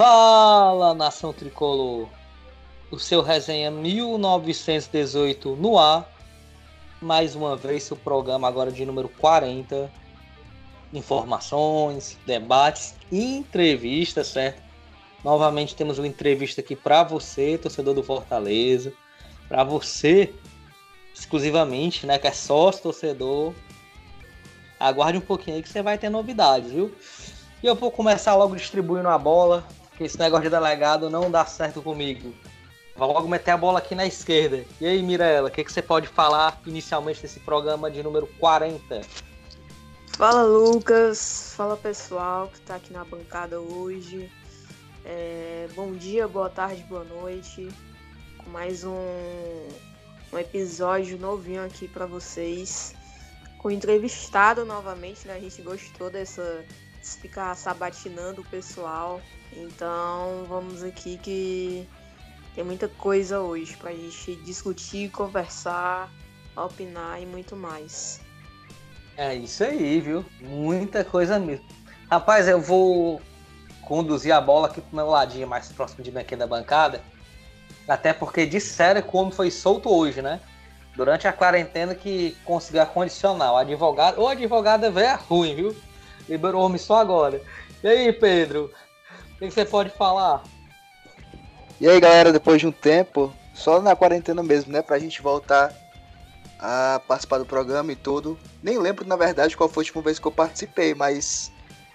Fala, nação tricolor! O seu resenha 1918 no ar. Mais uma vez, seu programa agora de número 40. Informações, debates e entrevistas, certo? Novamente temos uma entrevista aqui para você, torcedor do Fortaleza. Para você, exclusivamente, né? Que é sócio torcedor. Aguarde um pouquinho aí que você vai ter novidades, viu? E eu vou começar logo distribuindo a bola, que esse negócio de delegado não dá certo comigo. Vou logo meter a bola aqui na esquerda. E aí, Mirella, o que, que você pode falar inicialmente desse programa de número 40? Fala, Lucas. Fala, pessoal que está aqui na bancada hoje. É, bom dia, boa tarde, boa noite. Com mais um, um episódio novinho aqui para vocês. Com entrevistado novamente, né? A gente gostou dessa ficar sabatinando o pessoal. Então vamos aqui que tem muita coisa hoje pra gente discutir, conversar, opinar e muito mais. É isso aí, viu? Muita coisa mesmo. Rapaz, eu vou conduzir a bola aqui pro meu ladinho mais próximo de mim aqui da bancada. Até porque disseram que o homem foi solto hoje, né? Durante a quarentena que conseguiu acondicionar. O advogado, ou advogada veio ruim, viu? Liberou o homem só agora. E aí, Pedro? O que você pode falar? E aí, galera, depois de um tempo, só na quarentena mesmo, né? Pra gente voltar a participar do programa e tudo. Nem lembro, na verdade, qual foi a última vez que eu participei, mas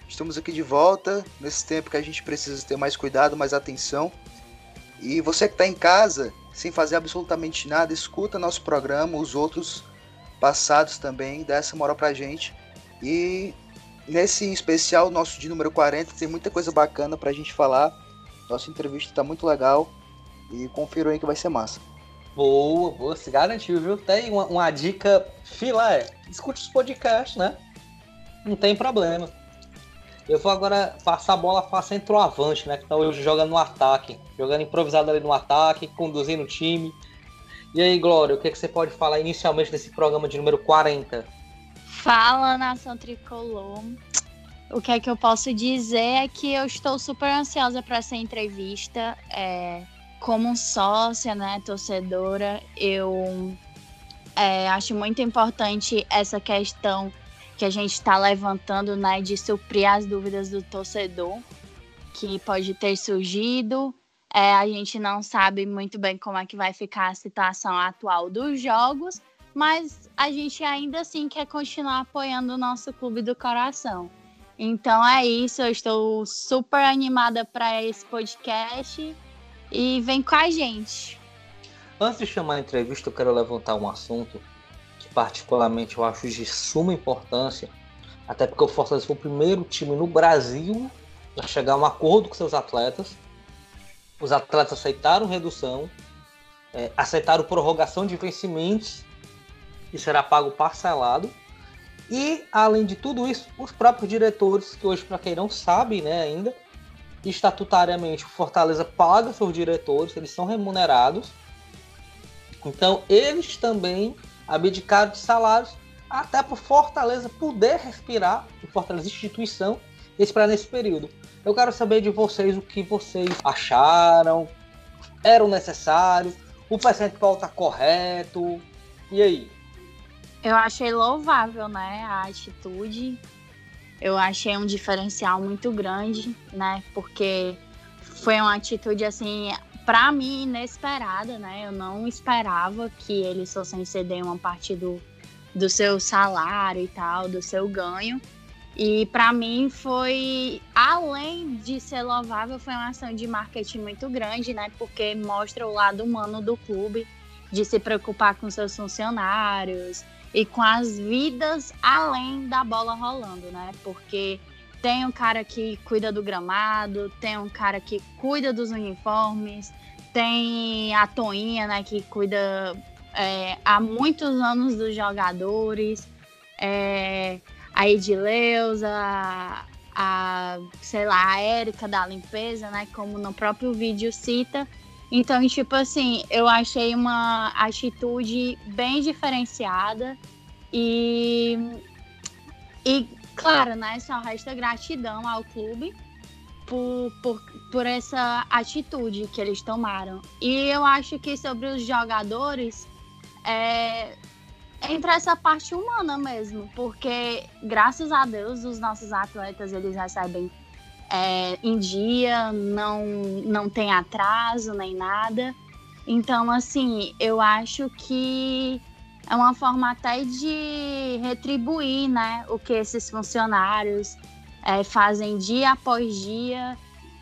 estamos aqui de volta nesse tempo que a gente precisa ter mais cuidado, mais atenção. E você que está em casa, sem fazer absolutamente nada, escuta nosso programa, os outros passados também, dá essa moral pra gente. E Nesse especial nosso de número 40 tem muita coisa bacana pra gente falar. Nossa entrevista tá muito legal. E confiram aí que vai ser massa. Boa, boa, se garantiu, viu? Tem uma, uma dica filé. Escute os podcasts, né? Não tem problema. Eu vou agora passar a bola para centroavante, né? Que tá hoje jogando no ataque. Jogando improvisado ali no ataque, conduzindo o time. E aí, Glória, o que, é que você pode falar inicialmente desse programa de número 40? Fala, nação tricolor. O que é que eu posso dizer é que eu estou super ansiosa para essa entrevista. É, como sócia, né, torcedora, eu é, acho muito importante essa questão que a gente está levantando, né, de suprir as dúvidas do torcedor que pode ter surgido. É, a gente não sabe muito bem como é que vai ficar a situação atual dos jogos, mas a gente ainda assim quer continuar apoiando o nosso clube do coração. Então é isso, eu estou super animada para esse podcast e vem com a gente. Antes de chamar a entrevista, eu quero levantar um assunto que particularmente eu acho de suma importância, até porque o Fortaleza foi o primeiro time no Brasil a chegar a um acordo com seus atletas. Os atletas aceitaram redução, é, aceitaram prorrogação de vencimentos que será pago parcelado. E, além de tudo isso, os próprios diretores, que hoje, para quem não sabe né, ainda, estatutariamente o Fortaleza paga seus diretores, eles são remunerados. Então, eles também abdicaram de salários até para o Fortaleza poder respirar, o Fortaleza instituição, esperar nesse período. Eu quero saber de vocês o que vocês acharam, era necessário, o percentual está correto, e aí? Eu achei louvável, né, a atitude. Eu achei um diferencial muito grande, né, porque foi uma atitude assim, para mim inesperada, né? Eu não esperava que eles fossem ceder uma parte do, do seu salário e tal, do seu ganho. E para mim foi, além de ser louvável, foi uma ação de marketing muito grande, né? Porque mostra o lado humano do clube, de se preocupar com seus funcionários, e com as vidas além da bola rolando, né? Porque tem um cara que cuida do gramado, tem um cara que cuida dos uniformes, tem a Toinha, né, que cuida é, há muitos anos dos jogadores, é, a Edileuza, a, a, sei lá, a Érica da limpeza, né, como no próprio vídeo cita. Então, tipo assim, eu achei uma atitude bem diferenciada e, e claro, né, só resta gratidão ao clube por, por, por essa atitude que eles tomaram. E eu acho que sobre os jogadores, é, entra essa parte humana mesmo, porque graças a Deus os nossos atletas eles recebem é, em dia, não, não tem atraso nem nada. Então, assim, eu acho que é uma forma até de retribuir né, o que esses funcionários é, fazem dia após dia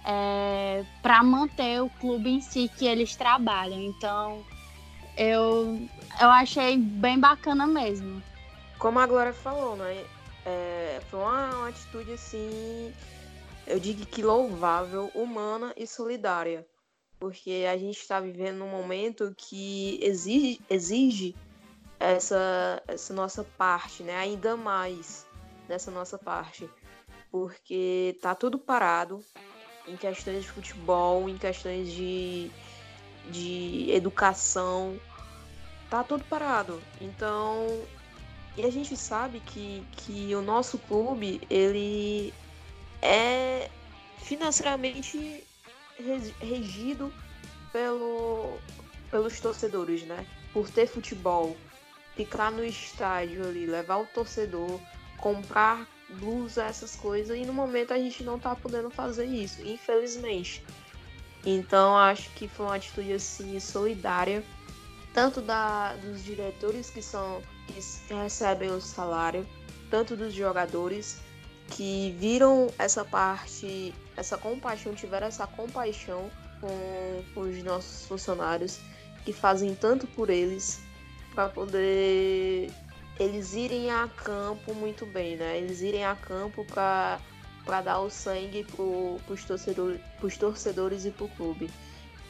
é, para manter o clube em si que eles trabalham. Então, eu, eu achei bem bacana mesmo. Como a Glória falou, né? É, foi uma, uma atitude assim, eu digo que louvável, humana e solidária. Porque a gente está vivendo num momento que exige, exige essa, essa nossa parte, né? Ainda mais dessa nossa parte. Porque tá tudo parado em questões de futebol, em questões de, de educação. Tá tudo parado. Então, e a gente sabe que, que o nosso clube, ele é financeiramente regido pelo, pelos torcedores, né? Por ter futebol, ficar no estádio ali, levar o torcedor, comprar blusa, essas coisas, e no momento a gente não tá podendo fazer isso, infelizmente. Então acho que foi uma atitude assim solidária, tanto da, dos diretores que são que recebem o salário, tanto dos jogadores que viram essa parte, essa compaixão, tiveram essa compaixão com, os nossos funcionários que fazem tanto por eles para poder eles irem a campo muito bem, né? Eles irem a campo para para dar o sangue para os torcedores, torcedores e para o clube.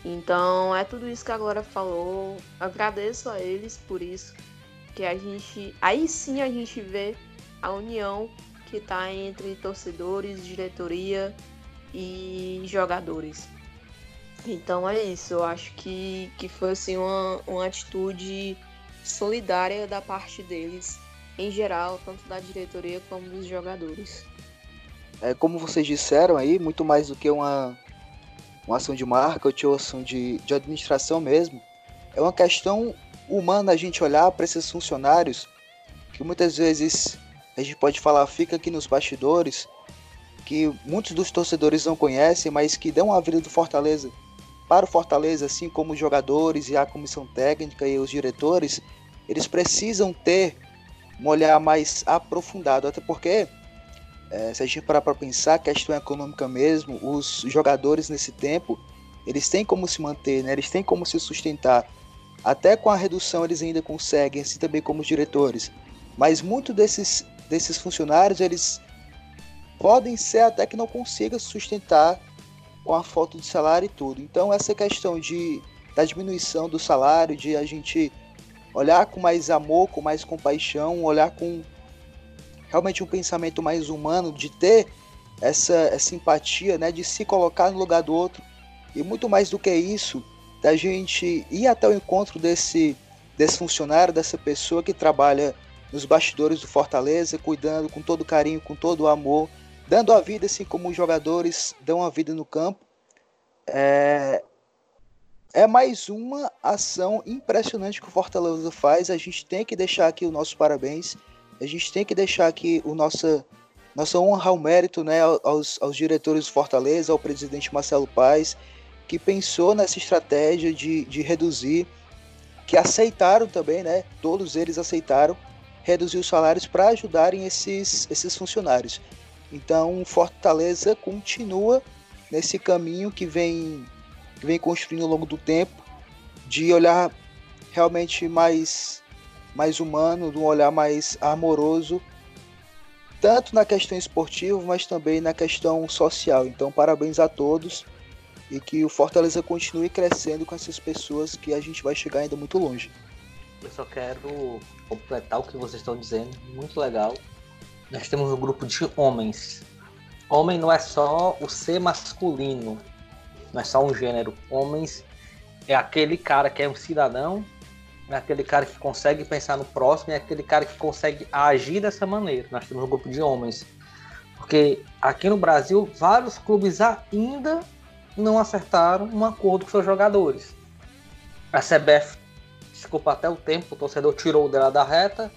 Então é tudo isso que a Glória falou. Agradeço a eles por isso. Que a gente. Aí sim a gente vê a união que está entre torcedores, diretoria e jogadores. Então é isso, eu acho que, que foi assim, uma, uma atitude solidária da parte deles, em geral, tanto da diretoria como dos jogadores. É, como vocês disseram aí, muito mais do que uma, uma ação de marketing ou ação de, de administração mesmo, é uma questão humana a gente olhar para esses funcionários que muitas vezes a gente pode falar fica aqui nos bastidores, que muitos dos torcedores não conhecem, mas que dão a vida do Fortaleza para o Fortaleza, assim como os jogadores e a comissão técnica e os diretores, eles precisam ter um olhar mais aprofundado, até porque é, se a gente parar para pensar, questão econômica mesmo, os jogadores nesse tempo, eles têm como se manter, né? eles têm como se sustentar. Até com a redução eles ainda conseguem, assim também como os diretores. Mas muitos desses, desses funcionários, eles podem ser até que não consigam sustentar com a falta de salário e tudo. Então essa questão de da diminuição do salário, de a gente olhar com mais amor, com mais compaixão, olhar com realmente um pensamento mais humano, de ter essa, essa empatia, né, de se colocar no lugar do outro. E muito mais do que isso, da gente ir até o encontro desse, desse funcionário, dessa pessoa que trabalha nos bastidores do Fortaleza, cuidando com todo carinho, com todo amor, dando a vida assim como os jogadores dão a vida no campo. É, é mais uma ação impressionante que o Fortaleza faz. A gente tem que deixar aqui o nosso parabéns. A gente tem que deixar aqui o nossa, nossa honra ao mérito né, aos, aos diretores do Fortaleza, ao presidente Marcelo Paes, que pensou nessa estratégia de, de reduzir, que aceitaram também, né? Todos eles aceitaram reduzir os salários para ajudarem esses, esses funcionários. Então, Fortaleza continua nesse caminho que vem, que vem construindo ao longo do tempo, de olhar realmente mais, mais humano, de um olhar mais amoroso, tanto na questão esportiva, mas também na questão social. Então, parabéns a todos e que o Fortaleza continue crescendo com essas pessoas que a gente vai chegar ainda muito longe. Eu só quero completar o que vocês estão dizendo, muito legal nós temos um grupo de homens. Homem não é só o ser masculino, não é só um gênero. Homens é aquele cara que é um cidadão, é aquele cara que consegue pensar no próximo, é aquele cara que consegue agir dessa maneira. Nós temos um grupo de homens. Porque aqui no Brasil, vários clubes ainda não acertaram um acordo com seus jogadores. A CBF, desculpa até o tempo, o torcedor tirou dela da reta,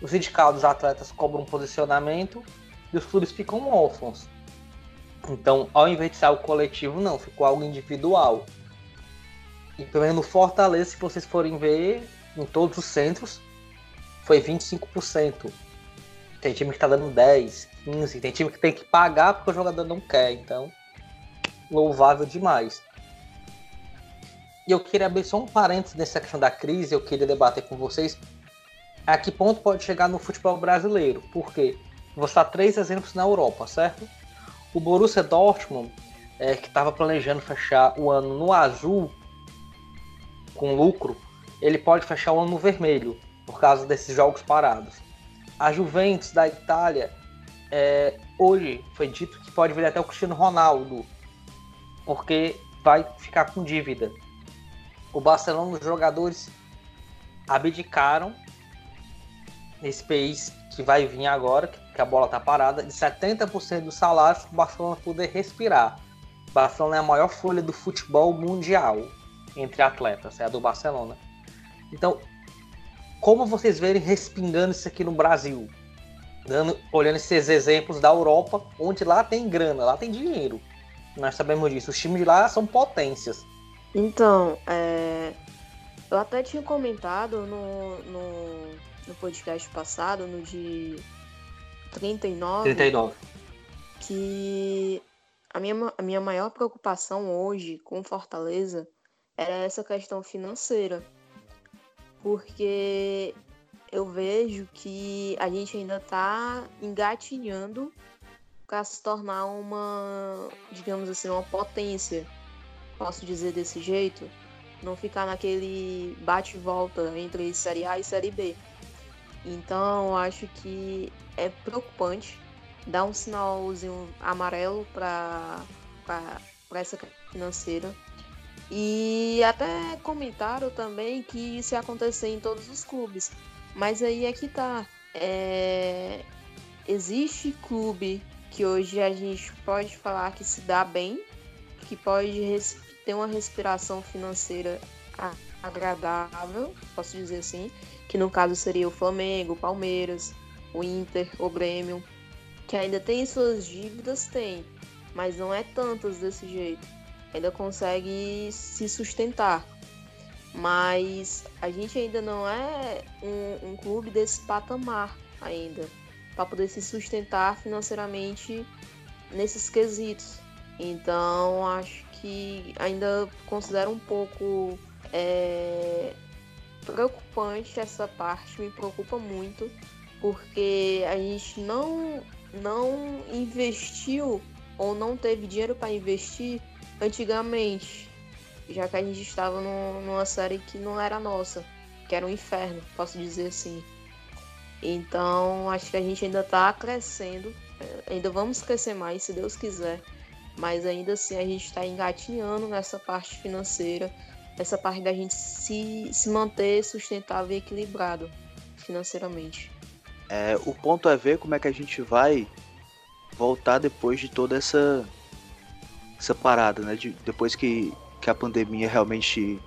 os sindicatos dos atletas cobram um posicionamento e os clubes ficam órfãos. Então, ao invés de ser algo coletivo, não, ficou algo individual. E pelo menos no Fortaleza, se vocês forem ver, em todos os centros, foi 25%. Tem time que tá dando 10, 15, tem time que tem que pagar porque o jogador não quer, então louvável demais. E eu queria abrir só um parênteses nessa questão da crise, eu queria debater com vocês a que ponto pode chegar no futebol brasileiro. Por quê? Vou citar três exemplos na Europa, certo? O Borussia Dortmund, é, que estava planejando fechar o ano no azul, com lucro, ele pode fechar o ano no vermelho, por causa desses jogos parados. A Juventus da Itália, é, hoje foi dito que pode vir até o Cristiano Ronaldo, porque vai ficar com dívida. O Barcelona, os jogadores abdicaram nesse país que vai vir agora, que a bola tá parada, de 70% dos salários para o Barcelona poder respirar. O Barcelona é a maior folha do futebol mundial entre atletas, é a do Barcelona. Então, como vocês verem respingando isso aqui no Brasil? Dando, olhando esses exemplos da Europa, onde lá tem grana, lá tem dinheiro. Nós sabemos disso. Os times de lá são potências. Então, é... eu até tinha comentado no, no, no podcast passado, no de 39, 39. que a minha, a minha maior preocupação hoje com Fortaleza era essa questão financeira. Porque eu vejo que a gente ainda está engatinhando para se tornar uma, digamos assim, uma potência. Posso dizer desse jeito? Não ficar naquele bate-volta entre Série A e Série B. Então, acho que é preocupante dar um sinalzinho amarelo para essa financeira. E até comentaram também que isso ia acontecer em todos os clubes. Mas aí é que tá. É... Existe clube que hoje a gente pode falar que se dá bem, que pode ter uma respiração financeira agradável, posso dizer assim, que no caso seria o Flamengo, o Palmeiras, o Inter, o Grêmio, que ainda tem suas dívidas, tem, mas não é tantas desse jeito. Ainda consegue se sustentar. Mas a gente ainda não é um, um clube desse patamar ainda para poder se sustentar financeiramente nesses quesitos. Então acho que ainda considero um pouco é, preocupante essa parte, me preocupa muito, porque a gente não, não investiu ou não teve dinheiro para investir antigamente, já que a gente estava numa série que não era nossa, que era um inferno, posso dizer assim. Então, acho que a gente ainda está crescendo, é, ainda vamos crescer mais, se Deus quiser, mas ainda assim a gente está engatinhando nessa parte financeira, essa parte da gente se, se manter sustentável e equilibrado financeiramente. É, o ponto é ver como é que a gente vai voltar depois de toda essa essa parada, né? De, depois que, que a pandemia realmente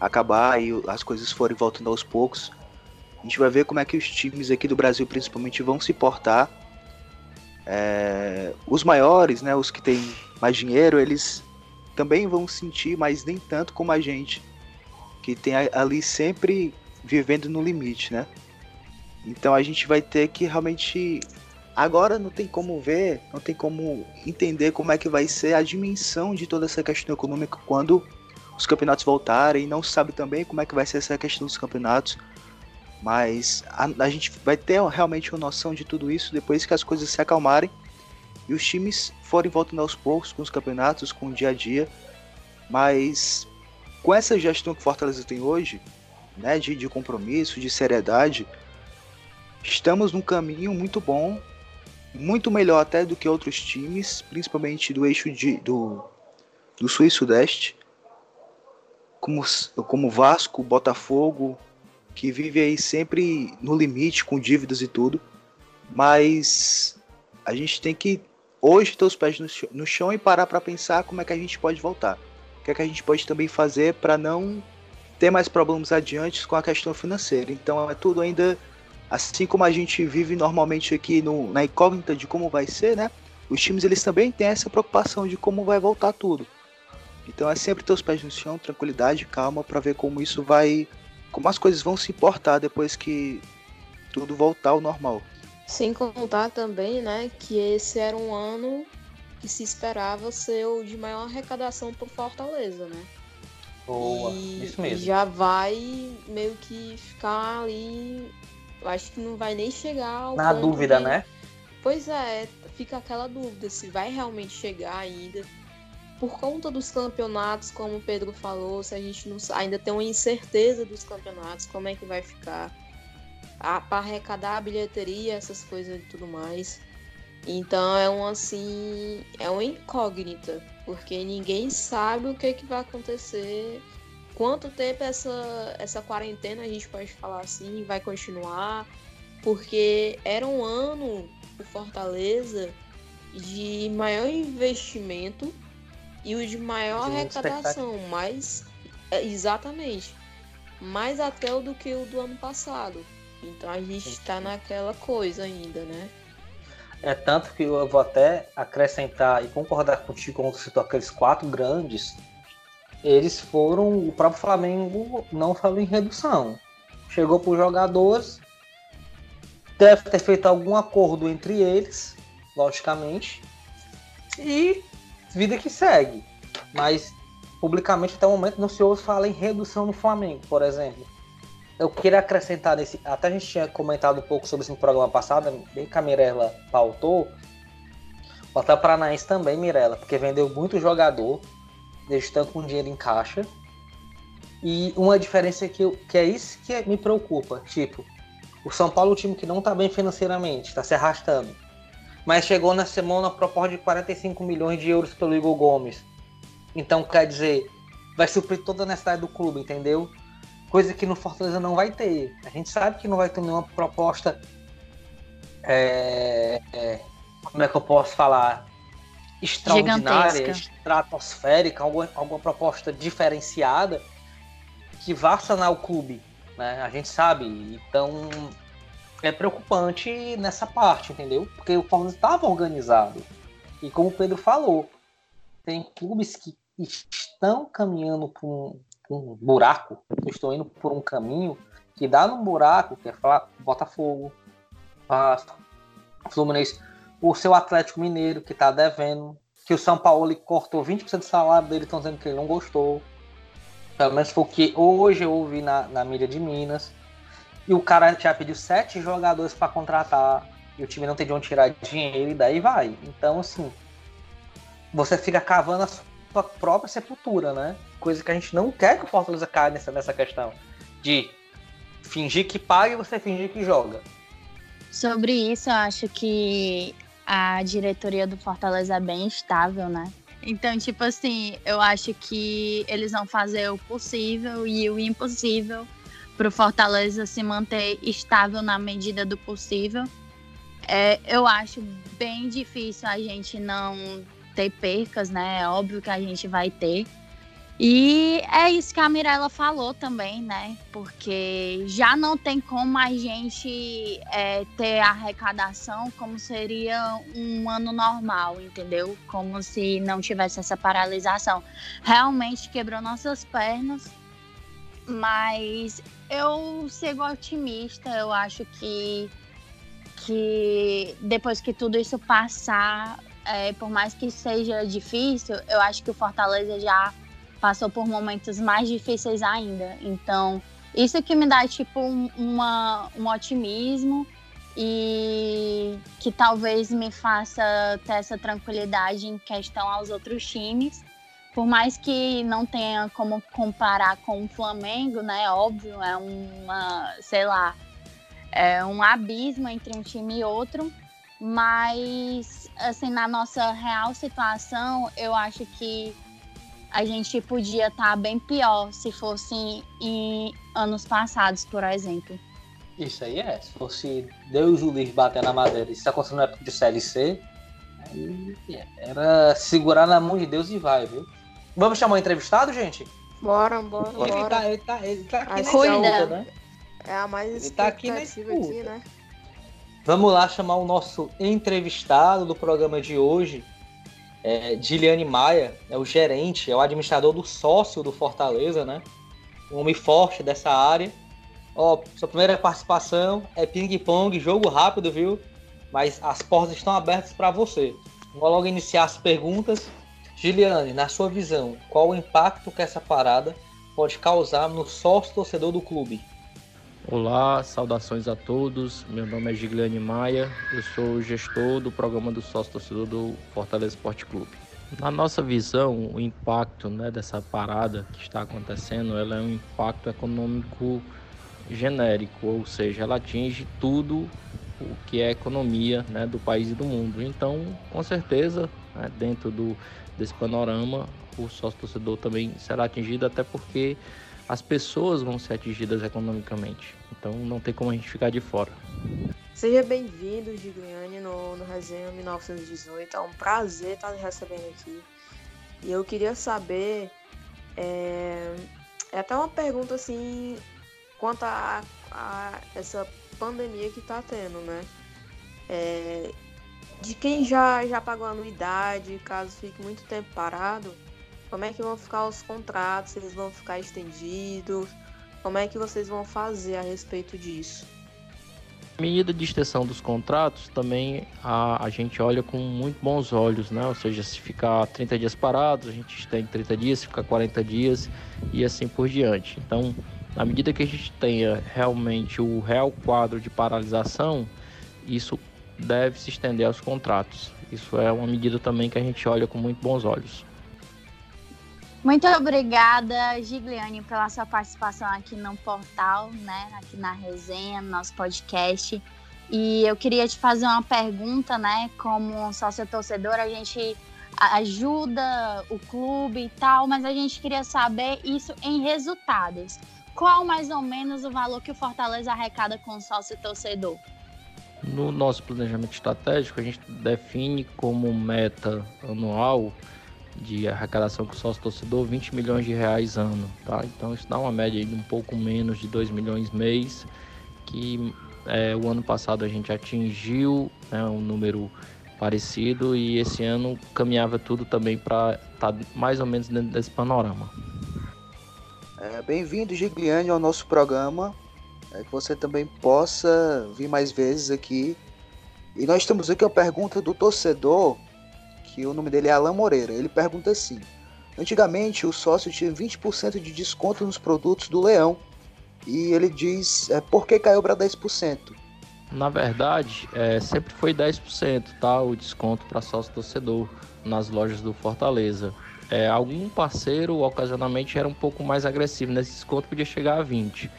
acabar e as coisas forem voltando aos poucos, a gente vai ver como é que os times aqui do Brasil, principalmente, vão se portar. É, os maiores, né, os que têm mais dinheiro, eles também vão sentir, mas nem tanto como a gente, que tem ali sempre vivendo no limite, né? Então a gente vai ter que realmente. Agora não tem como ver, não tem como entender como é que vai ser a dimensão de toda essa questão econômica quando os campeonatos voltarem. Não sabe também como é que vai ser essa questão dos campeonatos mas a, a, gente vai ter realmente uma noção de tudo isso depois que as coisas se acalmarem e os times forem voltando aos poucos com os campeonatos, com o dia a dia. Mas com essa gestão que Fortaleza tem hoje, né, de, de compromisso, de seriedade, estamos num caminho muito bom, muito melhor até do que outros times, principalmente do eixo de, do, do Sul e Sudeste, como, como Vasco, Botafogo, que vive aí sempre no limite, com dívidas e tudo. Mas a gente tem que hoje ter os pés no chão, e parar para pensar como é que a gente pode voltar. O que é que a gente pode também fazer para não ter mais problemas adiante com a questão financeira. Então é tudo ainda assim como a gente vive normalmente aqui no, na incógnita de como vai ser, né? Os times eles também têm essa preocupação de como vai voltar tudo. Então é sempre ter os pés no chão, tranquilidade, calma para ver como isso vai, como as coisas vão se importar depois que tudo voltar ao normal. Sem contar também, né, que esse era um ano que se esperava ser o de maior arrecadação por Fortaleza, né? Boa, e isso mesmo. já vai meio que ficar ali. Eu acho que não vai nem chegar ao. Na dúvida, de... né? Pois é, fica aquela dúvida se vai realmente chegar ainda. Por conta dos campeonatos, como o Pedro falou, se a gente não ainda tem uma incerteza dos campeonatos, como é que vai ficar para arrecadar a bilheteria, essas coisas e tudo mais. Então é um assim, é uma incógnita, porque ninguém sabe o que, que vai acontecer, quanto tempo essa, essa quarentena a gente pode falar assim, vai continuar, porque era um ano o Fortaleza de maior investimento e o de maior de arrecadação, mais é, exatamente, mais até o do que o do ano passado. Então a gente está naquela coisa ainda, né? É tanto que eu vou até acrescentar e concordar contigo quando citou aqueles quatro grandes. Eles foram. O próprio Flamengo não falou em redução. Chegou para os jogadores, deve ter feito algum acordo entre eles, logicamente, e vida que segue. Mas publicamente até o momento não se ouve falar em redução no Flamengo, por exemplo eu queria acrescentar nesse. Até a gente tinha comentado um pouco sobre isso no programa passado, bem que a Mirella pautou. O Atlético Paranaense também, Mirella, porque vendeu muito jogador, estão com dinheiro em caixa. E uma diferença que, eu, que é isso que me preocupa. Tipo, o São Paulo é um time que não está bem financeiramente, está se arrastando. Mas chegou na semana a proposta de 45 milhões de euros pelo Igor Gomes. Então, quer dizer, vai suprir toda a necessidade do clube, entendeu? coisa que no Fortaleza não vai ter. A gente sabe que não vai ter nenhuma proposta. É, é, como é que eu posso falar? Extraordinária, estratosférica, alguma, alguma proposta diferenciada que vá sanar o clube. Né? A gente sabe. Então é preocupante nessa parte, entendeu? Porque o Fortaleza estava organizado. E como o Pedro falou, tem clubes que estão caminhando para um, um buraco, estou indo por um caminho que dá num buraco, que é falar Botafogo, Vasco, Fluminense, o seu Atlético Mineiro, que está devendo, que o São Paulo cortou 20% do salário dele, estão dizendo que ele não gostou. Pelo menos foi o que hoje eu ouvi na, na mídia de Minas. E o cara já pediu sete jogadores para contratar, e o time não tem de onde tirar dinheiro, e daí vai. Então, assim, você fica cavando a sua própria sepultura, né? Coisa que a gente não quer que o Fortaleza caia nessa, nessa questão de fingir que paga e você fingir que joga. Sobre isso, eu acho que a diretoria do Fortaleza é bem estável, né? Então, tipo assim, eu acho que eles vão fazer o possível e o impossível para o Fortaleza se manter estável na medida do possível. É, eu acho bem difícil a gente não ter percas, né? É óbvio que a gente vai ter. E é isso que a Mirella falou também, né? Porque já não tem como a gente é, ter arrecadação como seria um ano normal, entendeu? Como se não tivesse essa paralisação. Realmente quebrou nossas pernas, mas eu sigo otimista. Eu acho que, que depois que tudo isso passar, é, por mais que seja difícil, eu acho que o Fortaleza já passou por momentos mais difíceis ainda. Então, isso que me dá, tipo, um, uma, um otimismo e que talvez me faça ter essa tranquilidade em questão aos outros times. Por mais que não tenha como comparar com o Flamengo, né? Óbvio, é uma, sei lá, é um abismo entre um time e outro mas, assim, na nossa real situação, eu acho que a gente podia estar tá bem pior se fosse em anos passados, por exemplo. Isso aí é. Se fosse Deus o livre bater na madeira, isso acontecendo na época de CLC, aí era segurar na mão de Deus e vai, viu? Vamos chamar o entrevistado, gente? Bora, bora, Ele bora. tá, ele tá, ele tá aqui Ai, na escuta, né? É a mais Ele tá aqui na expectativa escuta. aqui, né? Vamos lá chamar o nosso entrevistado do programa de hoje, é, Diliane Maia, é o gerente, é o administrador do sócio do Fortaleza, né? Um homem forte dessa área. Ó, sua primeira participação é ping-pong, jogo rápido, viu? Mas as portas estão abertas para você. Vou logo iniciar as perguntas. Giliane, na sua visão, qual o impacto que essa parada pode causar no sócio torcedor do clube? Olá, saudações a todos. Meu nome é Gigliane Maia, eu sou gestor do programa do sócio torcedor do Fortaleza Esporte Clube. Na nossa visão, o impacto né, dessa parada que está acontecendo, ela é um impacto econômico genérico, ou seja, ela atinge tudo o que é economia né, do país e do mundo. Então, com certeza, né, dentro do, desse panorama, o sócio torcedor também será atingido, até porque as pessoas vão ser atingidas economicamente. Então não tem como a gente ficar de fora. Seja bem-vindo, Gigliane, no, no Resenha 1918. É um prazer estar recebendo aqui. E eu queria saber. É, é até uma pergunta assim. Quanto a, a essa pandemia que está tendo, né? É, de quem já, já pagou a anuidade, caso fique muito tempo parado, como é que vão ficar os contratos? Se eles vão ficar estendidos? Como é que vocês vão fazer a respeito disso? A medida de extensão dos contratos também a, a gente olha com muito bons olhos, né? Ou seja, se ficar 30 dias parados, a gente estende 30 dias, se ficar 40 dias e assim por diante. Então, à medida que a gente tenha realmente o real quadro de paralisação, isso deve se estender aos contratos. Isso é uma medida também que a gente olha com muito bons olhos. Muito obrigada, Gigliane, pela sua participação aqui no portal, né? Aqui na resenha, no nosso podcast. E eu queria te fazer uma pergunta, né? Como sócio torcedor, a gente ajuda o clube e tal, mas a gente queria saber isso em resultados. Qual mais ou menos o valor que o Fortaleza arrecada com o sócio torcedor? No nosso planejamento estratégico, a gente define como meta anual de arrecadação com sócio torcedor 20 milhões de reais ano, tá? Então isso dá uma média de um pouco menos de 2 milhões mês, que é, o ano passado a gente atingiu né, um número parecido e esse ano caminhava tudo também para estar tá mais ou menos dentro desse panorama. É, Bem-vindo, Gigliane, ao nosso programa. É, que você também possa vir mais vezes aqui. E nós temos aqui a pergunta do torcedor, que o nome dele é Alan Moreira. Ele pergunta assim: Antigamente o sócio tinha 20% de desconto nos produtos do Leão. E ele diz: é, por que caiu para 10%? Na verdade, é, sempre foi 10%, tá? O desconto para sócio torcedor nas lojas do Fortaleza. É, algum parceiro ocasionalmente era um pouco mais agressivo nesse desconto, podia chegar a 20%.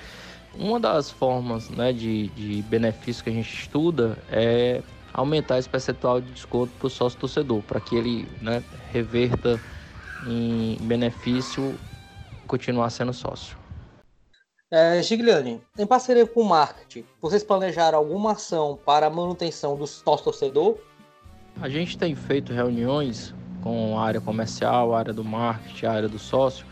Uma das formas né, de, de benefício que a gente estuda é aumentar esse percentual de desconto para o sócio torcedor, para que ele né, reverta em benefício continuar sendo sócio. É, Gigliane, em parceria com o marketing, vocês planejaram alguma ação para a manutenção do sócio torcedor? A gente tem feito reuniões com a área comercial, a área do marketing, a área do sócio,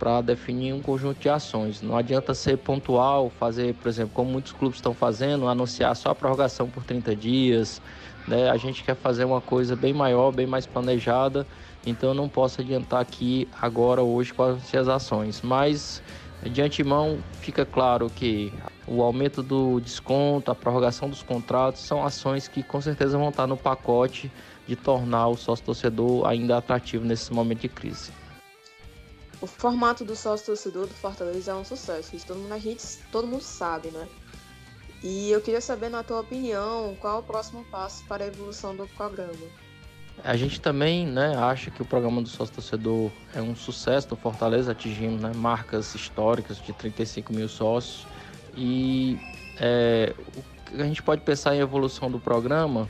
para definir um conjunto de ações. Não adianta ser pontual, fazer, por exemplo, como muitos clubes estão fazendo, anunciar só a prorrogação por 30 dias. Né? A gente quer fazer uma coisa bem maior, bem mais planejada, então eu não posso adiantar aqui agora, hoje, quais as ações. Mas de antemão fica claro que o aumento do desconto, a prorrogação dos contratos são ações que com certeza vão estar no pacote de tornar o sócio torcedor ainda atrativo nesse momento de crise. O formato do sócio torcedor do Fortaleza é um sucesso, isso todo mundo, a gente, todo mundo sabe, né? E eu queria saber, na tua opinião, qual o próximo passo para a evolução do programa? A gente também né, acha que o programa do sócio torcedor é um sucesso do Fortaleza, atingindo né, marcas históricas de 35 mil sócios. E é, a gente pode pensar em evolução do programa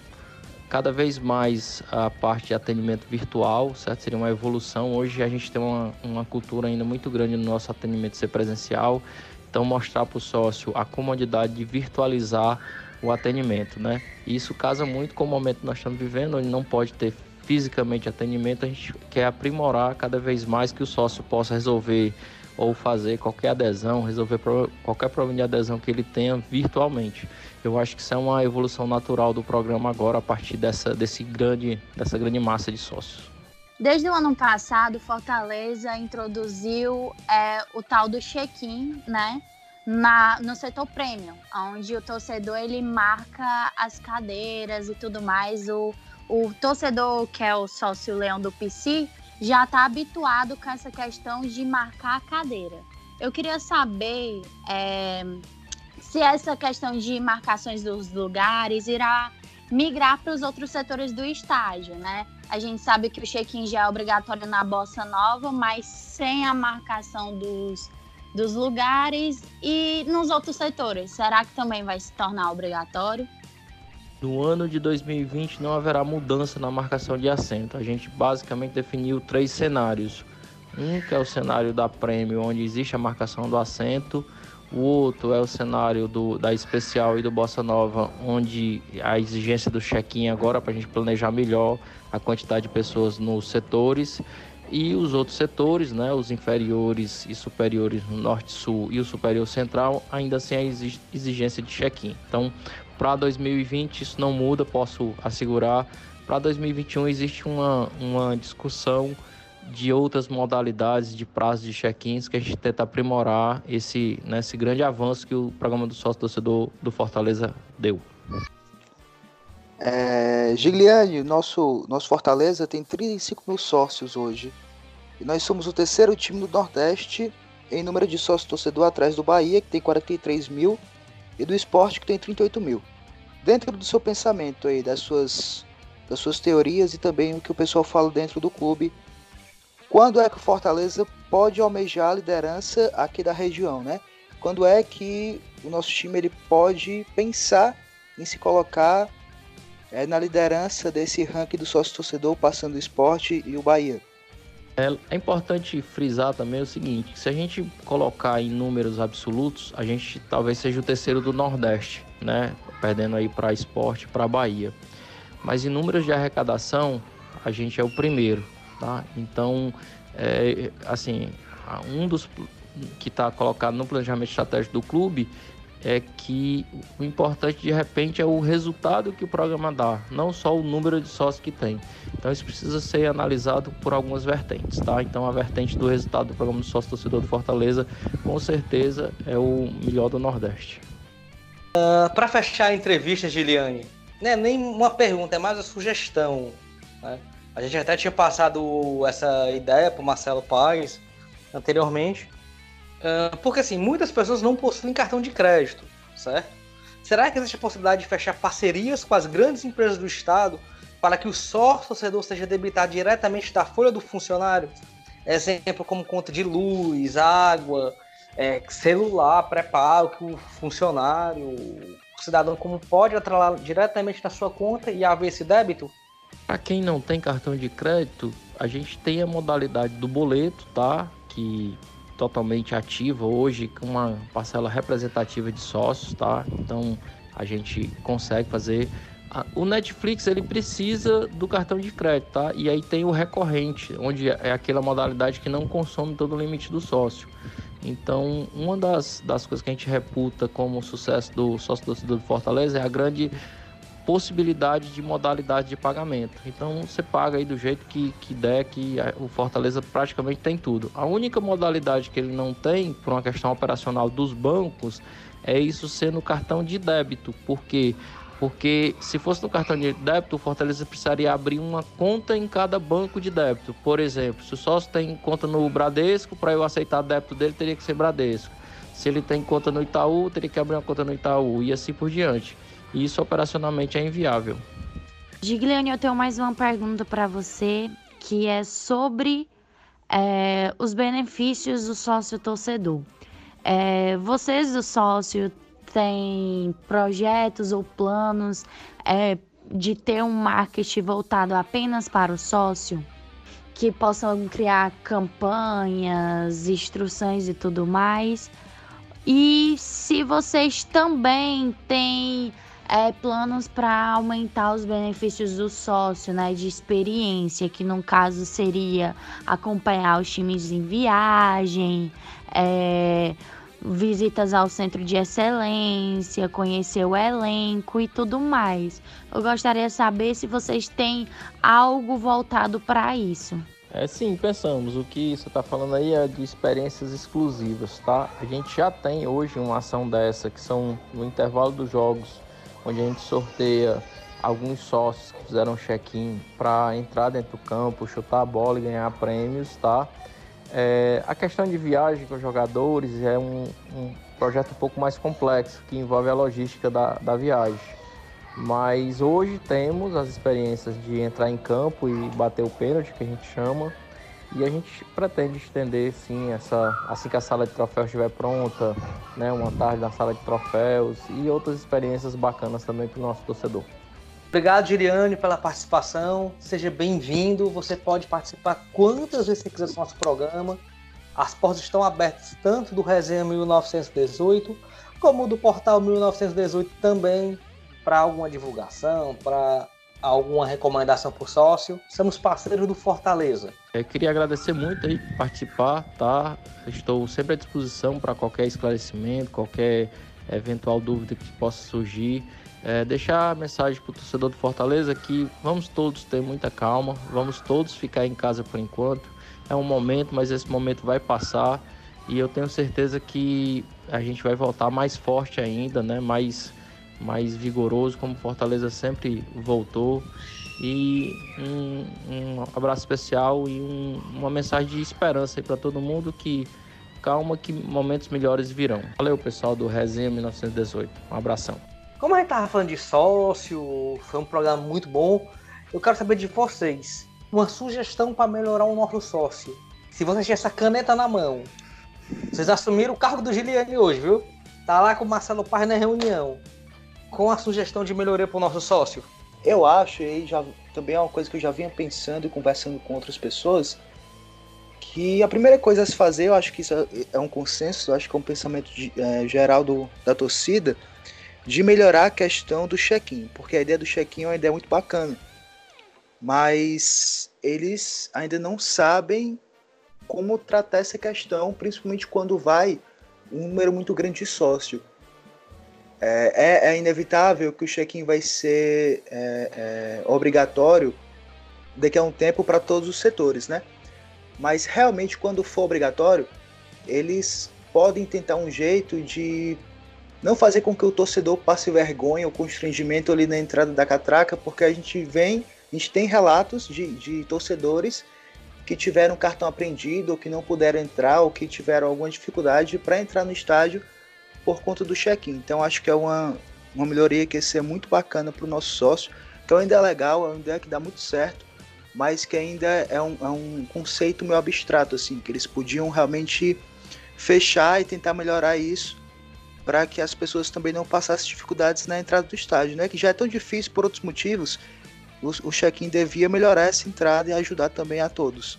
cada vez mais a parte de atendimento virtual, certo? Seria uma evolução. Hoje a gente tem uma, uma cultura ainda muito grande no nosso atendimento ser presencial. Então, mostrar para o sócio a comodidade de virtualizar o atendimento, né? E isso casa muito com o momento que nós estamos vivendo, onde não pode ter fisicamente atendimento, a gente quer aprimorar cada vez mais que o sócio possa resolver ou fazer qualquer adesão, resolver qualquer problema de adesão que ele tenha virtualmente. Eu acho que isso é uma evolução natural do programa agora a partir dessa, desse grande, dessa grande massa de sócios. Desde o ano passado, Fortaleza introduziu é, o tal do check-in, né? Na, no setor premium, onde o torcedor ele marca as cadeiras e tudo mais. O, o torcedor que é o sócio leão do PC já está habituado com essa questão de marcar a cadeira. Eu queria saber é, se essa questão de marcações dos lugares irá migrar para os outros setores do estádio, né? A gente sabe que o check-in já é obrigatório na Bossa Nova, mas sem a marcação dos, dos lugares e nos outros setores. Será que também vai se tornar obrigatório? No ano de 2020 não haverá mudança na marcação de assento. A gente basicamente definiu três cenários. Um que é o cenário da prêmio, onde existe a marcação do assento. O outro é o cenário do, da especial e do Bossa Nova, onde a exigência do check-in agora para a gente planejar melhor a quantidade de pessoas nos setores e os outros setores, né, os inferiores e superiores no norte-sul e o superior central, ainda sem a exigência de check-in. Então, para 2020 isso não muda, posso assegurar. Para 2021 existe uma, uma discussão de outras modalidades de prazo de check-ins que a gente tenta aprimorar esse, né, esse grande avanço que o programa do sócio torcedor do Fortaleza deu. É, Gigliane, nosso, nosso Fortaleza tem 35 mil sócios hoje. E nós somos o terceiro time do Nordeste em número de sócios torcedor atrás do Bahia, que tem 43 mil, e do esporte, que tem 38 mil. Dentro do seu pensamento aí, das suas, das suas teorias e também o que o pessoal fala dentro do clube, quando é que o Fortaleza pode almejar a liderança aqui da região, né? Quando é que o nosso time ele pode pensar em se colocar é, na liderança desse ranking do sócio torcedor, passando o esporte e o Bahia? É, é, importante frisar também o seguinte: se a gente colocar em números absolutos, a gente talvez seja o terceiro do Nordeste, né? Perdendo aí para esporte, para Bahia. Mas em números de arrecadação, a gente é o primeiro, tá? Então, é, assim, um dos que está colocado no planejamento estratégico do clube é que o importante de repente é o resultado que o programa dá, não só o número de sócios que tem. Então isso precisa ser analisado por algumas vertentes, tá? Então a vertente do resultado do programa do sócio torcedor do Fortaleza, com certeza é o melhor do Nordeste. Uh, ah, Para fechar a entrevista, Giliane, não é nem uma pergunta, é mais uma sugestão. Né? A gente até tinha passado essa ideia para Marcelo Paz anteriormente Uh, porque assim, muitas pessoas não possuem cartão de crédito, certo? Será que existe a possibilidade de fechar parcerias com as grandes empresas do Estado para que o sócio torcedor seja debitado diretamente da folha do funcionário? Exemplo como conta de luz, água, é, celular pré-pago que o funcionário, o cidadão como pode atrelar diretamente na sua conta e haver esse débito? Para quem não tem cartão de crédito, a gente tem a modalidade do boleto, tá? Que totalmente ativa hoje com uma parcela representativa de sócios, tá? Então a gente consegue fazer. O Netflix ele precisa do cartão de crédito, tá? E aí tem o recorrente, onde é aquela modalidade que não consome todo o limite do sócio. Então, uma das, das coisas que a gente reputa como sucesso do sócio torcedor do Fortaleza é a grande possibilidade de modalidade de pagamento. Então você paga aí do jeito que, que der, que o Fortaleza praticamente tem tudo. A única modalidade que ele não tem, por uma questão operacional dos bancos, é isso ser no cartão de débito. Por quê? Porque se fosse no cartão de débito, o Fortaleza precisaria abrir uma conta em cada banco de débito. Por exemplo, se o sócio tem conta no Bradesco, para eu aceitar débito dele, teria que ser Bradesco. Se ele tem conta no Itaú, teria que abrir uma conta no Itaú e assim por diante e isso operacionalmente é inviável. Giglione, eu tenho mais uma pergunta para você, que é sobre é, os benefícios do sócio torcedor. É, vocês do sócio têm projetos ou planos é, de ter um marketing voltado apenas para o sócio? Que possam criar campanhas, instruções e tudo mais? E se vocês também têm é, planos para aumentar os benefícios do sócio, né, de experiência, que no caso seria acompanhar os times em viagem, é, visitas ao centro de excelência, conhecer o elenco e tudo mais. Eu gostaria de saber se vocês têm algo voltado para isso. É sim, pensamos. O que você está falando aí é de experiências exclusivas, tá? A gente já tem hoje uma ação dessa, que são no intervalo dos jogos, onde a gente sorteia alguns sócios que fizeram check-in para entrar dentro do campo, chutar a bola e ganhar prêmios, tá? É, a questão de viagem com os jogadores é um, um, projeto um pouco mais complexo, que envolve a logística da, da viagem. Mas hoje temos as experiências de entrar em campo e bater o pênalti, que a gente chama, e a gente pretende estender sim essa assim que a sala de troféus estiver pronta, né, uma tarde na sala de troféus e outras experiências bacanas também para o nosso torcedor. Obrigado, Giriane, pela participação. Seja bem-vindo. Você pode participar quantas vezes você quiser do nosso programa. As portas estão abertas tanto do Resenha 1918 como do Portal 1918 também para alguma divulgação, para alguma recomendação por sócio. Somos parceiros do Fortaleza. Eu queria agradecer muito aí por participar, tá? Estou sempre à disposição para qualquer esclarecimento, qualquer eventual dúvida que possa surgir. É, deixar a mensagem para o torcedor do Fortaleza que vamos todos ter muita calma, vamos todos ficar em casa por enquanto. É um momento, mas esse momento vai passar e eu tenho certeza que a gente vai voltar mais forte ainda, né? Mais mais vigoroso, como Fortaleza sempre voltou. E um, um abraço especial e um, uma mensagem de esperança para todo mundo que calma que momentos melhores virão. Valeu, pessoal do Resenha 1918. Um abração. Como a gente estava falando de sócio, foi um programa muito bom. Eu quero saber de vocês uma sugestão para melhorar o nosso sócio. Se vocês têm essa caneta na mão, vocês assumiram o cargo do Giliane hoje, viu? Tá lá com o Marcelo Paz na reunião com a sugestão de melhoria para o nosso sócio? Eu acho, e já também é uma coisa que eu já vinha pensando e conversando com outras pessoas, que a primeira coisa a se fazer, eu acho que isso é um consenso, eu acho que é um pensamento de, é, geral do, da torcida, de melhorar a questão do check-in, porque a ideia do check-in é uma ideia muito bacana, mas eles ainda não sabem como tratar essa questão, principalmente quando vai um número muito grande de sócio. É, é, é, inevitável que o check-in vai ser é, é, obrigatório daqui a um tempo para todos os setores, né? Mas realmente, quando for obrigatório, eles podem tentar um jeito de não fazer com que o torcedor passe vergonha ou constrangimento ali na entrada da catraca, porque a gente vem, a gente tem relatos de, de torcedores que tiveram cartão apreendido, ou que não puderam entrar, ou que tiveram alguma dificuldade para entrar no estádio por conta do check-in. Então acho que é uma, uma melhoria que ia ser muito bacana para o nosso sócio. Então ainda é legal, é que dá muito certo, mas que ainda é um, é um conceito meio abstrato, assim, que eles podiam realmente fechar e tentar melhorar isso para que as pessoas também não passassem dificuldades na entrada do estádio, né? Que já é tão difícil por outros motivos. O, o check-in devia melhorar essa entrada e ajudar também a todos.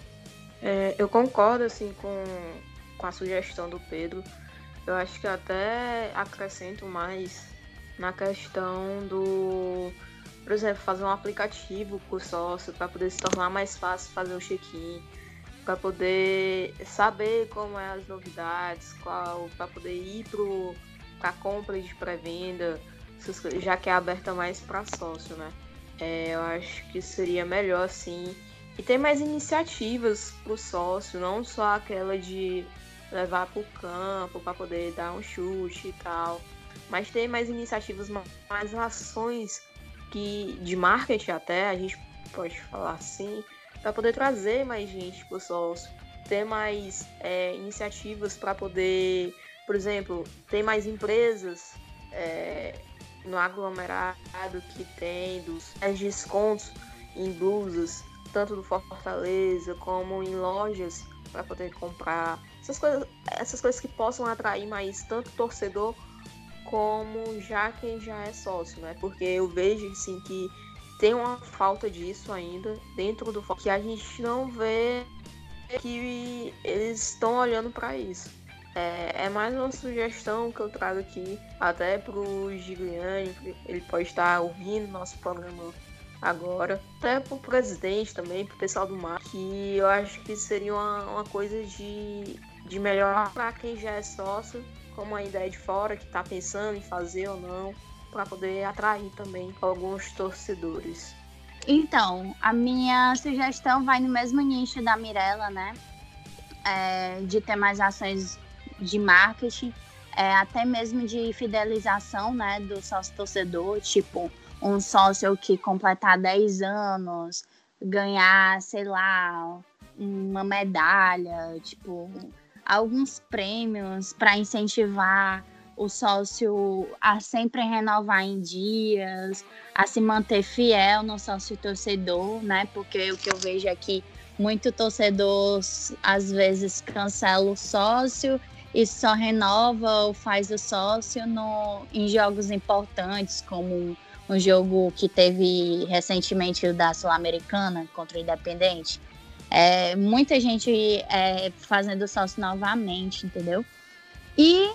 É, eu concordo assim com, com a sugestão do Pedro. Eu acho que até acrescento mais na questão do, por exemplo, fazer um aplicativo para o sócio para poder se tornar mais fácil fazer o check-in, para poder saber como é as novidades, qual, para poder ir para a compra de pré-venda, já que é aberta mais para sócio, né? É, eu acho que seria melhor assim. E tem mais iniciativas para o sócio, não só aquela de levar para o campo para poder dar um chute e tal. Mas tem mais iniciativas, mais ações que de marketing até, a gente pode falar assim, para poder trazer mais gente para o sócio, ter mais é, iniciativas para poder, por exemplo, ter mais empresas é, no aglomerado que tem dos descontos em blusas, tanto do Fortaleza como em lojas para poder comprar essas coisas, essas coisas que possam atrair mais tanto torcedor como já quem já é sócio, né? Porque eu vejo assim que tem uma falta disso ainda dentro do que a gente não vê que eles estão olhando para isso. É, é, mais uma sugestão que eu trago aqui, até pro Giuliani, ele pode estar ouvindo nosso programa agora, até pro presidente também, pro pessoal do mar, que eu acho que seria uma, uma coisa de, de melhor para quem já é sócio, como a ideia de fora, que tá pensando em fazer ou não, para poder atrair também alguns torcedores. Então, a minha sugestão vai no mesmo nicho da Mirella, né? É, de ter mais ações de marketing, é, até mesmo de fidelização, né, do sócio torcedor, tipo um sócio que completar 10 anos, ganhar, sei lá, uma medalha, tipo, alguns prêmios para incentivar o sócio a sempre renovar em dias, a se manter fiel no sócio torcedor, né? Porque o que eu vejo aqui, é muito torcedor às vezes cancela o sócio e só renova ou faz o sócio no, em jogos importantes, como um jogo que teve recentemente o da Sul-Americana contra o Independente. É, muita gente é, fazendo sócio novamente, entendeu? E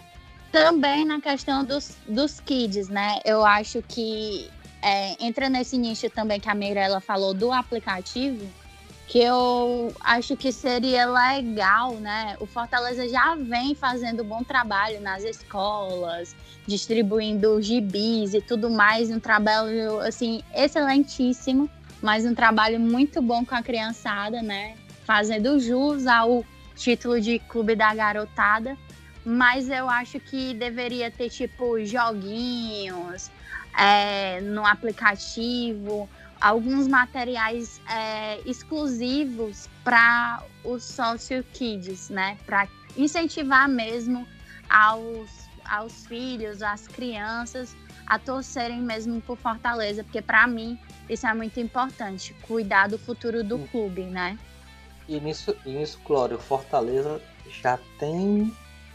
também na questão dos, dos kids, né? Eu acho que é, entra nesse nicho também que a Mirella falou do aplicativo, que eu acho que seria legal, né? O Fortaleza já vem fazendo bom trabalho nas escolas, distribuindo gibis e tudo mais, um trabalho assim excelentíssimo, mas um trabalho muito bom com a criançada, né? Fazendo jus ao título de clube da garotada mas eu acho que deveria ter tipo joguinhos é, no aplicativo, alguns materiais é, exclusivos para os sócio kids, né? Para incentivar mesmo aos, aos filhos, às crianças a torcerem mesmo por Fortaleza, porque para mim isso é muito importante, cuidar do futuro do clube, né? E nisso, e nisso, Clório, Fortaleza já tem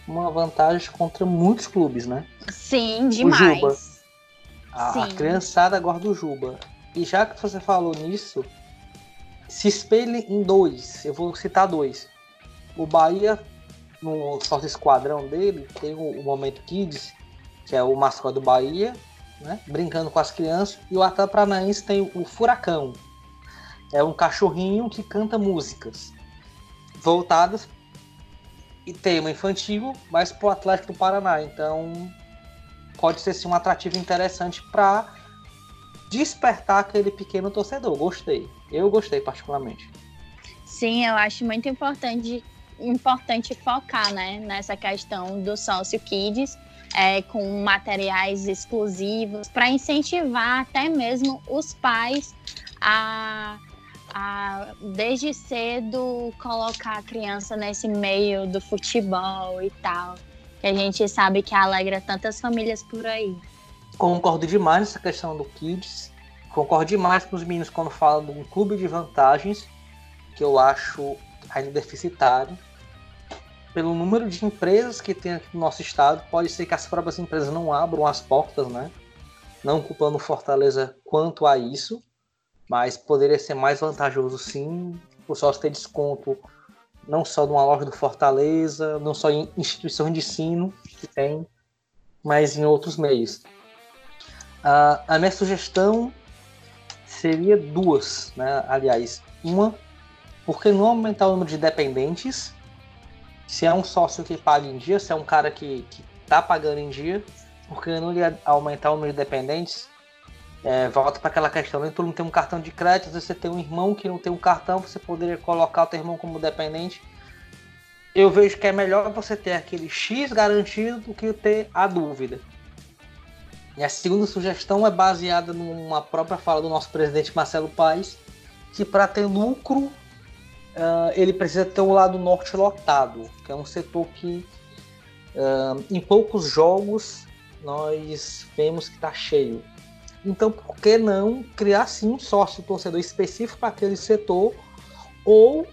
uma vantagem contra muitos clubes, né? Sim, demais. O Juba. A, Sim. a criançada guarda o Juba. E já que você falou nisso, se espelhe em dois. Eu vou citar dois. O Bahia, no sócio esquadrão dele, tem o, o Momento Kids, que é o mascote do Bahia, né? brincando com as crianças. E o Atlético Paranaense tem o Furacão. É um cachorrinho que canta músicas voltadas e tema infantil, mas para o Atlético do Paraná. Então pode ser sim um atrativo interessante para despertar aquele pequeno torcedor. Gostei. Eu gostei particularmente. Sim, eu acho muito importante, importante focar né, nessa questão do sócio kids. É, com materiais exclusivos para incentivar até mesmo os pais a a, desde cedo colocar a criança nesse meio do futebol e tal, que a gente sabe que alegra tantas famílias por aí. Concordo demais nessa questão do Kids. Concordo demais com os meninos quando falam de um clube de vantagens, que eu acho ainda deficitário. Pelo número de empresas que tem aqui no nosso estado, pode ser que as próprias empresas não abram as portas, né? Não culpando Fortaleza quanto a isso mas poderia ser mais vantajoso sim o sócio ter desconto não só numa loja do Fortaleza, não só em instituições de ensino que tem, mas em outros meios. Uh, a minha sugestão seria duas, né? aliás, uma, por que não aumentar o número de dependentes? Se é um sócio que paga em dia, se é um cara que está pagando em dia, por que não aumentar o número de dependentes? É, volta para aquela questão, nem todo mundo tem um cartão de crédito, às vezes você tem um irmão que não tem um cartão, você poderia colocar o teu irmão como dependente. Eu vejo que é melhor você ter aquele X garantido do que ter a dúvida. E a segunda sugestão é baseada numa própria fala do nosso presidente Marcelo Paes, que para ter lucro uh, ele precisa ter o lado norte lotado, que é um setor que uh, em poucos jogos nós vemos que está cheio. Então, por que não criar sim um sócio torcedor específico para aquele setor ou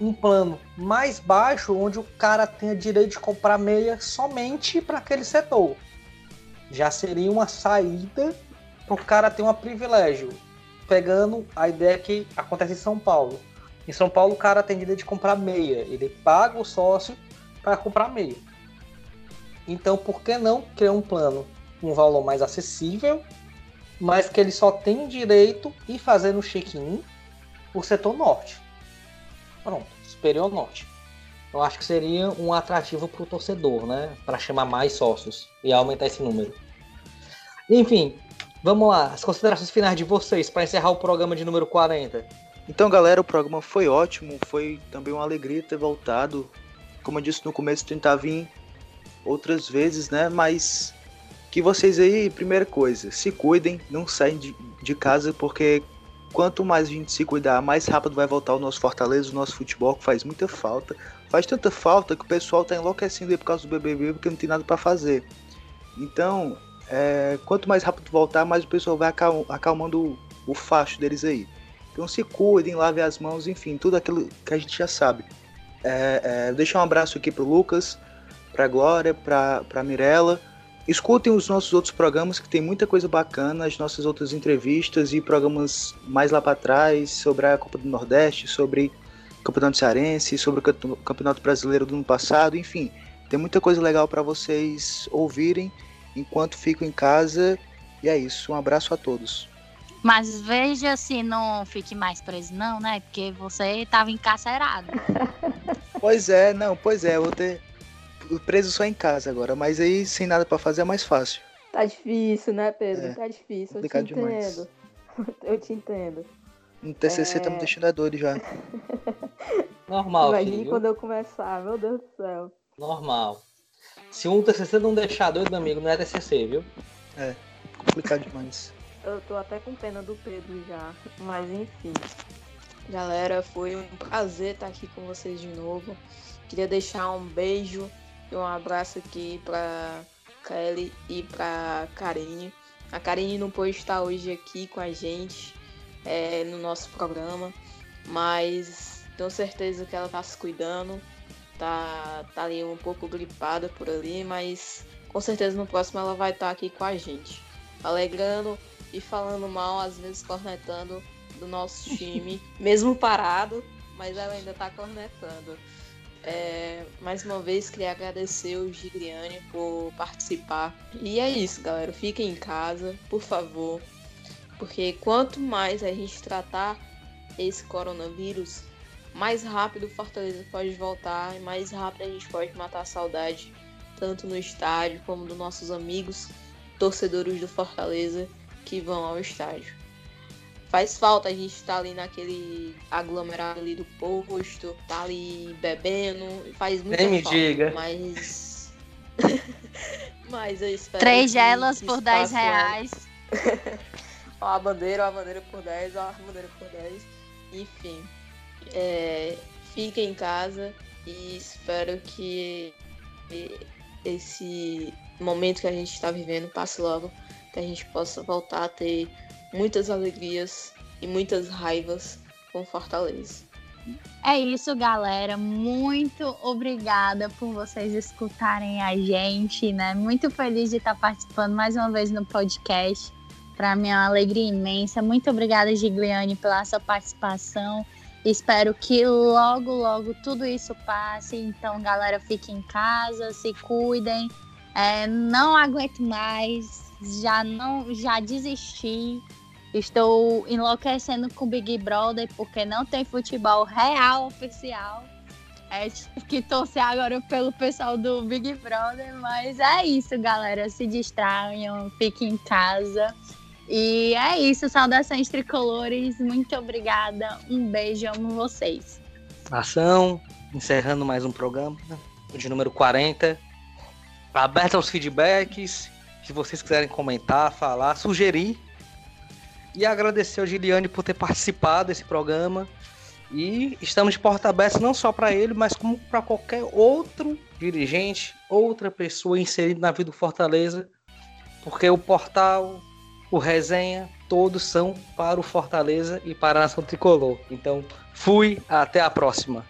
um plano mais baixo onde o cara tenha direito de comprar meia somente para aquele setor? Já seria uma saída para o cara ter um privilégio. Pegando a ideia que acontece em São Paulo. Em São Paulo, o cara tem direito de comprar meia. Ele paga o sócio para comprar meio. Então, por que não criar um plano com um valor mais acessível, mas que ele só tem direito e fazer no check-in por setor norte? Pronto, superior norte. Eu acho que seria um atrativo para o torcedor, né? Para chamar mais sócios e aumentar esse número. Enfim, vamos lá. As considerações finais de vocês para encerrar o programa de número 40. Então, galera, o programa foi ótimo. Foi também uma alegria ter voltado. Como eu disse no começo, tentar vir outras vezes, né? Mas que vocês aí, primeira coisa, se cuidem, não saem de, de casa, porque quanto mais a gente se cuidar, mais rápido vai voltar o nosso Fortaleza, o nosso futebol, que faz muita falta. Faz tanta falta que o pessoal tá enlouquecendo aí por causa do BBB, porque não tem nada para fazer. Então, é, quanto mais rápido voltar, mais o pessoal vai acalmando o, o facho deles aí. Então se cuidem, lavem as mãos, enfim, tudo aquilo que a gente já sabe. É, é, deixar um abraço aqui pro Lucas, pra Glória, pra, pra Mirella. Escutem os nossos outros programas que tem muita coisa bacana, as nossas outras entrevistas e programas mais lá para trás sobre a Copa do Nordeste, sobre o Campeonato Cearense, sobre o Campeonato Brasileiro do ano passado, enfim, tem muita coisa legal para vocês ouvirem enquanto ficam em casa. E é isso, um abraço a todos. Mas veja se não fique mais preso, não, né? Porque você estava encarcerado. pois é, não, pois é, eu vou ter preso só em casa agora, mas aí sem nada para fazer é mais fácil. Tá difícil, né, Pedro? É, tá difícil, eu te entendo. Demais. Eu te entendo. No TCC é... tá me deixando a dor já. Normal, Imagine filho. quando eu começar, meu Deus do céu. Normal. Se um TCC não deixar doido, meu amigo, não é TCC, viu? É, complicado demais. Eu tô até com pena do Pedro já, mas enfim. Galera, foi um prazer estar aqui com vocês de novo. Queria deixar um beijo e um abraço aqui pra Kelly e pra Karine. A Karine não pôde estar hoje aqui com a gente é, no nosso programa, mas tenho certeza que ela tá se cuidando tá, tá ali um pouco gripada por ali, mas com certeza no próximo ela vai estar tá aqui com a gente, alegrando e falando mal, às vezes cornetando do nosso time, mesmo parado, mas ela ainda tá cornetando. É, mais uma vez queria agradecer o Gigliani por participar. E é isso, galera. Fiquem em casa, por favor. Porque quanto mais a gente tratar esse coronavírus, mais rápido o Fortaleza pode voltar e mais rápido a gente pode matar a saudade, tanto no estádio como dos nossos amigos torcedores do Fortaleza que vão ao estádio. Faz falta a gente estar tá ali naquele aglomerado ali do posto, tá ali bebendo, faz muito Nem me diga. Mas. mas eu espero. Três gelas por 10 reais. ó a bandeira, ó a bandeira por 10, ó a bandeira por 10. Enfim. É, fiquem em casa e espero que esse momento que a gente está vivendo passe logo, que a gente possa voltar a ter muitas alegrias e muitas raivas com Fortaleza. É isso, galera. Muito obrigada por vocês escutarem a gente, né? Muito feliz de estar participando mais uma vez no podcast. Para mim é uma alegria imensa. Muito obrigada, Gigliane, pela sua participação. Espero que logo, logo tudo isso passe. Então, galera, fiquem em casa, se cuidem. É, não aguento mais, já não, já desisti. Estou enlouquecendo com Big Brother porque não tem futebol real oficial. É, que torcer agora pelo pessoal do Big Brother, mas é isso, galera. Se distraiam, fiquem em casa. E é isso, saudações tricolores. Muito obrigada. Um beijo, amo vocês. Ação, encerrando mais um programa, de número 40. Aberto aos feedbacks. Se vocês quiserem comentar, falar, sugerir. E agradecer ao Giliane por ter participado desse programa. E estamos de porta aberta não só para ele, mas como para qualquer outro dirigente, outra pessoa inserida na vida do Fortaleza. Porque o portal o resenha, todos são para o Fortaleza e para a nação tricolor. Então, fui, até a próxima.